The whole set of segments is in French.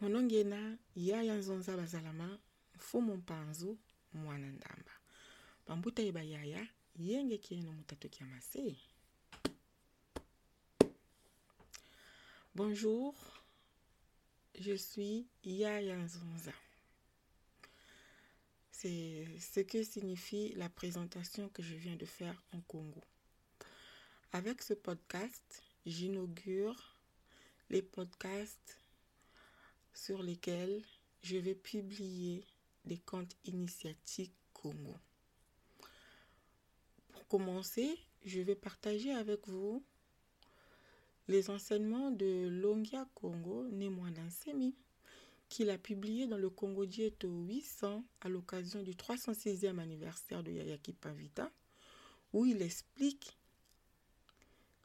monongena yaya nzonza bazalama mfumu mpanzu mwana ndamba. Bambuta ye bayaya yenge kieno mutatoki ya mase bonjour je suis yaya nzonza c'est ce que signifie la présentation que je viens de faire en Congo. Avec ce podcast, j'inaugure les podcasts sur lesquels je vais publier des comptes initiatiques Congo. Pour commencer, je vais partager avec vous les enseignements de Longia Congo, né Semi qu'il a publié dans le Congo Dieto 800 à l'occasion du 306e anniversaire de Yayaki Pavita, où il explique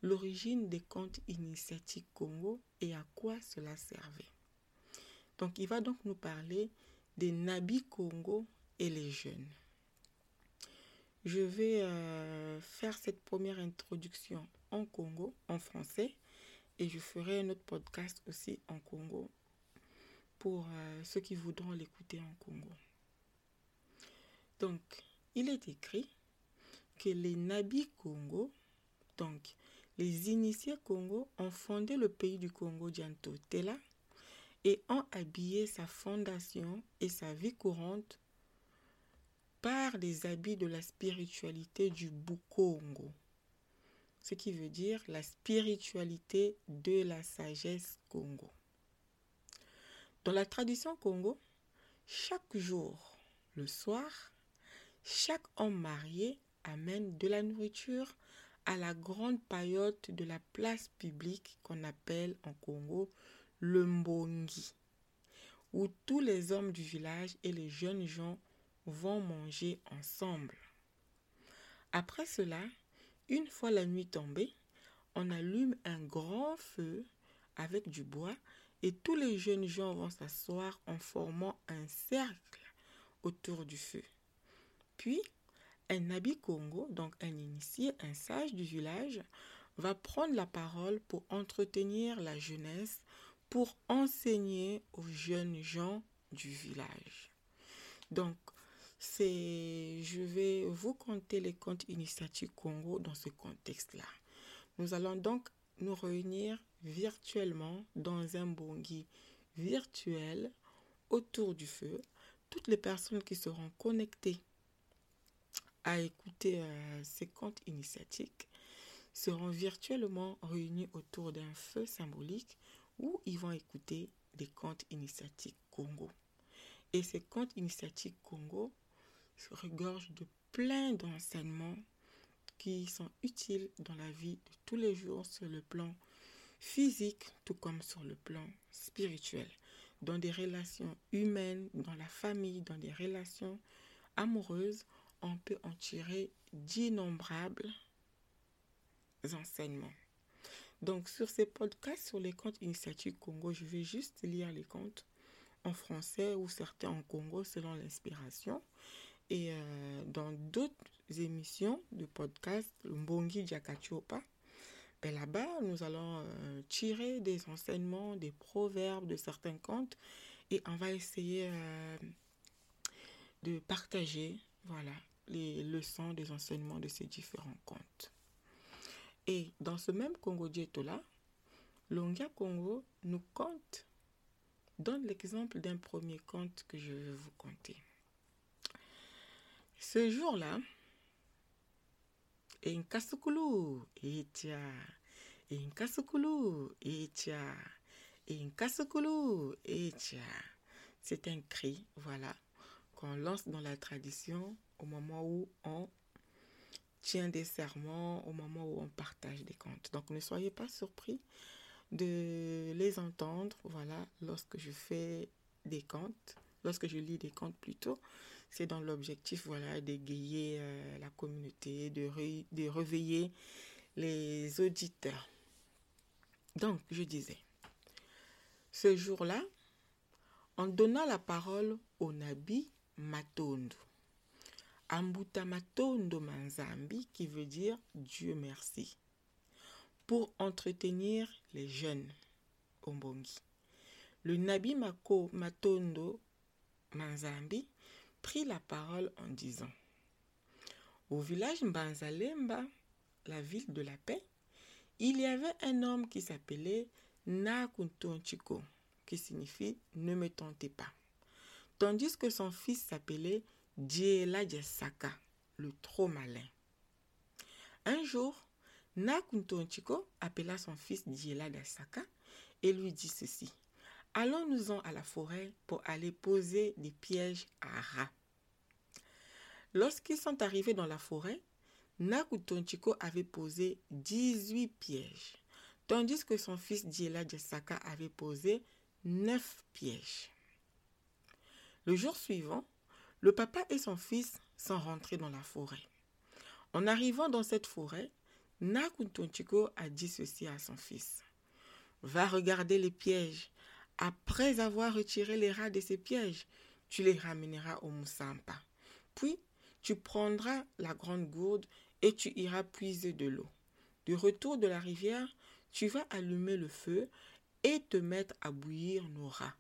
l'origine des comptes initiatiques Congo et à quoi cela servait. Donc il va donc nous parler des Nabi Congo et les jeunes. Je vais euh, faire cette première introduction en Congo, en français, et je ferai un autre podcast aussi en Congo pour euh, ceux qui voudront l'écouter en Congo. Donc, il est écrit que les Nabi Congo, donc les initiés Congo, ont fondé le pays du Congo Dianto Tela et ont habillé sa fondation et sa vie courante par des habits de la spiritualité du Bukongo, ce qui veut dire la spiritualité de la sagesse Congo. Dans la tradition Congo, chaque jour, le soir, chaque homme marié amène de la nourriture à la grande paillote de la place publique qu'on appelle en Congo le Mbongi, où tous les hommes du village et les jeunes gens vont manger ensemble. Après cela, une fois la nuit tombée, on allume un grand feu avec du bois et tous les jeunes gens vont s'asseoir en formant un cercle autour du feu. Puis, un Nabi Congo, donc un initié, un sage du village, va prendre la parole pour entretenir la jeunesse, pour enseigner aux jeunes gens du village. Donc, c'est, je vais vous conter les contes initiatiques Congo dans ce contexte-là. Nous allons donc nous réunir virtuellement dans un bongui virtuel autour du feu. Toutes les personnes qui seront connectées à écouter euh, ces contes initiatiques seront virtuellement réunis autour d'un feu symbolique où ils vont écouter des contes initiatiques Congo. Et ces contes initiatiques Congo se regorgent de plein d'enseignements qui sont utiles dans la vie de tous les jours sur le plan physique tout comme sur le plan spirituel, dans des relations humaines, dans la famille, dans des relations amoureuses, on peut en tirer d'innombrables enseignements. Donc sur ces podcasts sur les comptes initiatiques Congo, je vais juste lire les comptes en français ou certains en Congo selon l'inspiration. Et euh, dans d'autres émissions de podcasts, Mbongi Diakachopa, ben là-bas, nous allons euh, tirer des enseignements, des proverbes de certains contes et on va essayer euh, de partager voilà, les leçons des enseignements de ces différents contes. Et dans ce même Congo Dieto-là, Longia Congo nous compte, donne l'exemple d'un premier conte que je vais vous conter. Ce jour-là, etia. Inkasukulu, etia. Etia. C'est un cri, voilà, qu'on lance dans la tradition au moment où on tient des serments, au moment où on partage des contes. Donc ne soyez pas surpris de les entendre, voilà, lorsque je fais des contes, lorsque je lis des contes plutôt, c'est dans l'objectif voilà, d'égayer euh, la communauté, de, de réveiller les auditeurs. Donc, je disais, ce jour-là, on donna la parole au Nabi Matondo. Ambuta Matondo Manzambi, qui veut dire Dieu merci, pour entretenir les jeunes Ombongi. le Nabi Mako Matondo Manzambi prit la parole en disant Au village Mbanzalemba, la ville de la paix, il y avait un homme qui s'appelait Nakuntonchiko, qui signifie ne me tentez pas, tandis que son fils s'appelait Saka, le trop malin. Un jour, Nakuntonchiko appela son fils Djela Saka et lui dit ceci Allons-nous-en à la forêt pour aller poser des pièges à rats. Lorsqu'ils sont arrivés dans la forêt, Nakutonchiko avait posé 18 pièges, tandis que son fils Diela Jasaka avait posé 9 pièges. Le jour suivant, le papa et son fils sont rentrés dans la forêt. En arrivant dans cette forêt, Nakutonchiko a dit ceci à son fils. Va regarder les pièges après avoir retiré les rats de ces pièges, tu les ramèneras au Moussampa. Puis, tu prendras la grande gourde et tu iras puiser de l'eau. Du retour de la rivière, tu vas allumer le feu et te mettre à bouillir nos rats.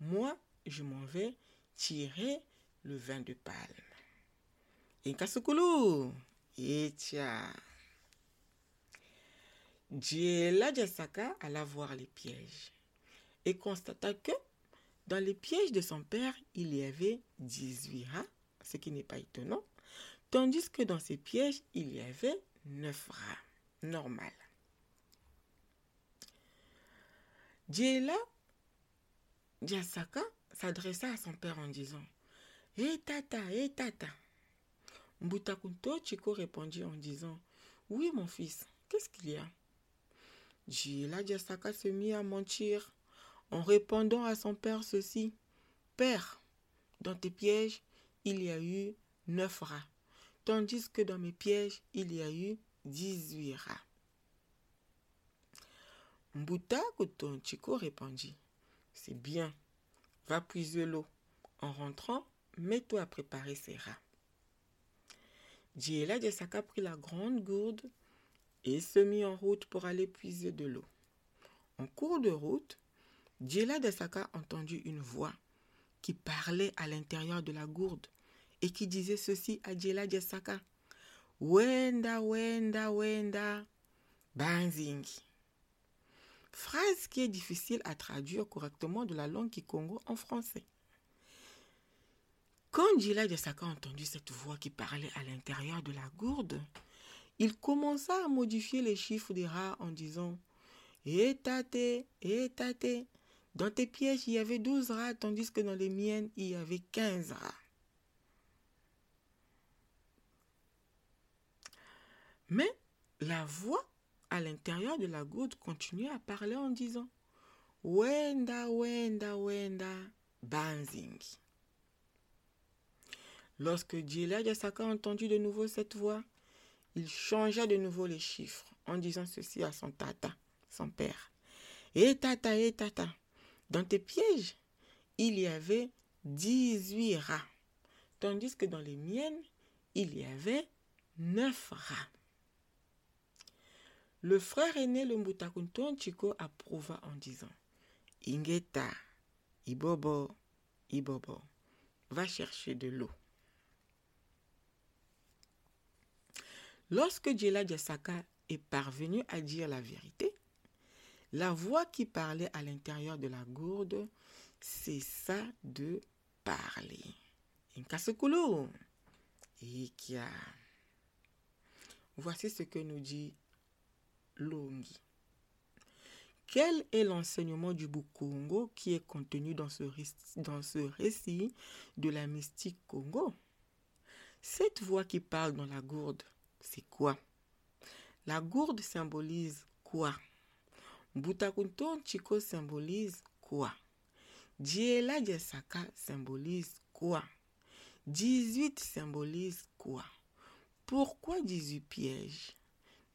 Moi, je m'en vais tirer le vin de palme. Et et tiens. Diela Jasaka alla voir les pièges et constata que dans les pièges de son père, il y avait 18 rats, ce qui n'est pas étonnant, tandis que dans ces pièges, il y avait 9 rats. Normal. Djela Djasaka s'adressa à son père en disant Hé tata, hé tata. Mbutakunto Chiko répondit en disant Oui, mon fils, qu'est-ce qu'il y a? Djela Djasaka se mit à mentir en répondant à son père ceci. Père, dans tes pièges, il y a eu neuf rats, tandis que dans mes pièges, il y a eu dix-huit rats. Mbuta Chico répondit. C'est bien, va puiser l'eau. En rentrant, mets-toi à préparer ces rats. Diela Saka prit la grande gourde et se mit en route pour aller puiser de l'eau. En cours de route, Djela Desaka entendit une voix qui parlait à l'intérieur de la gourde et qui disait ceci à Djela Desaka. Wenda, wenda, wenda, banzing. Phrase qui est difficile à traduire correctement de la langue Kikongo en français. Quand Djela Desaka entendu cette voix qui parlait à l'intérieur de la gourde, il commença à modifier les chiffres des rats en disant Étate, étate, dans tes pièges, il y avait douze rats, tandis que dans les miennes, il y avait quinze rats. Mais la voix à l'intérieur de la goutte continuait à parler en disant Wenda, Wenda, Wenda, Banzing. Lorsque Yasaka entendu de nouveau cette voix, il changea de nouveau les chiffres en disant ceci à son tata, son père. Et tata, et tata, dans tes pièges, il y avait 18 rats, tandis que dans les miennes, il y avait 9 rats. Le frère aîné, le Mbutakunton Chico, approuva en disant Ingeta, Ibobo, Ibobo, va chercher de l'eau. Lorsque Djela Djasaka est parvenu à dire la vérité, la voix qui parlait à l'intérieur de la gourde cessa de parler. Inkasukulu. Ikia. Voici ce que nous dit Longi. Quel est l'enseignement du Bukongo qui est contenu dans ce, dans ce récit de la mystique Congo? Cette voix qui parle dans la gourde, c'est quoi? La gourde symbolise quoi? Butakunton Chico symbolise quoi? Diela Saka symbolise quoi? 18 symbolise quoi? Pourquoi 18 pièges?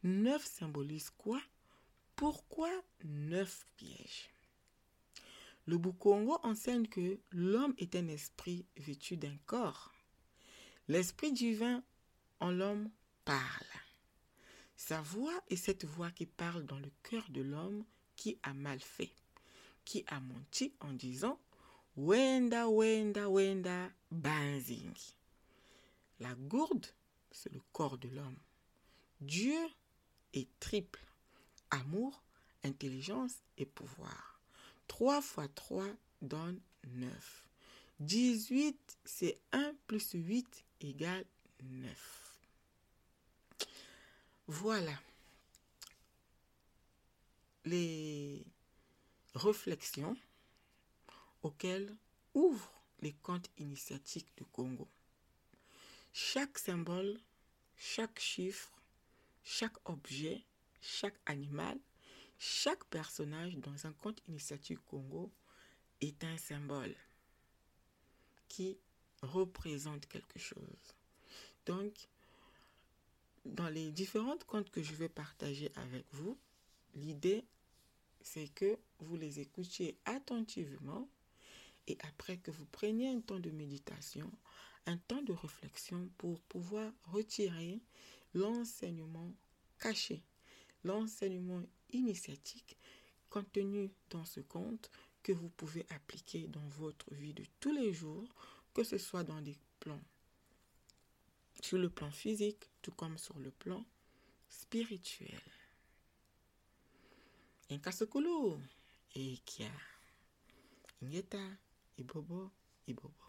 9 symbolise quoi? Pourquoi 9 pièges? Le Bukongo enseigne que l'homme est un esprit vêtu d'un corps. L'esprit divin en l'homme Sa voix est cette voix qui parle dans le cœur de l'homme qui a mal fait. qui a menti en disant Wenda, Wenda, Wenda, Banzing. La gourde, c'est le corps de l'homme. Dieu est triple. Amour, intelligence et pouvoir. 3 fois 3 donne 9. 18, c'est 1 plus 8 égale 9. Voilà les réflexions auxquelles ouvrent les contes initiatiques du Congo. Chaque symbole, chaque chiffre, chaque objet, chaque animal, chaque personnage dans un conte initiatique Congo est un symbole qui représente quelque chose. Donc, dans les différentes contes que je vais partager avec vous, l'idée, c'est que vous les écoutiez attentivement et après que vous preniez un temps de méditation, un temps de réflexion pour pouvoir retirer l'enseignement caché, l'enseignement initiatique contenu dans ce conte que vous pouvez appliquer dans votre vie de tous les jours, que ce soit dans des plans sur le plan physique, tout comme sur le plan spirituel. Inkasukulu, Ekia, Ingeta, Ibobo, Ibobo.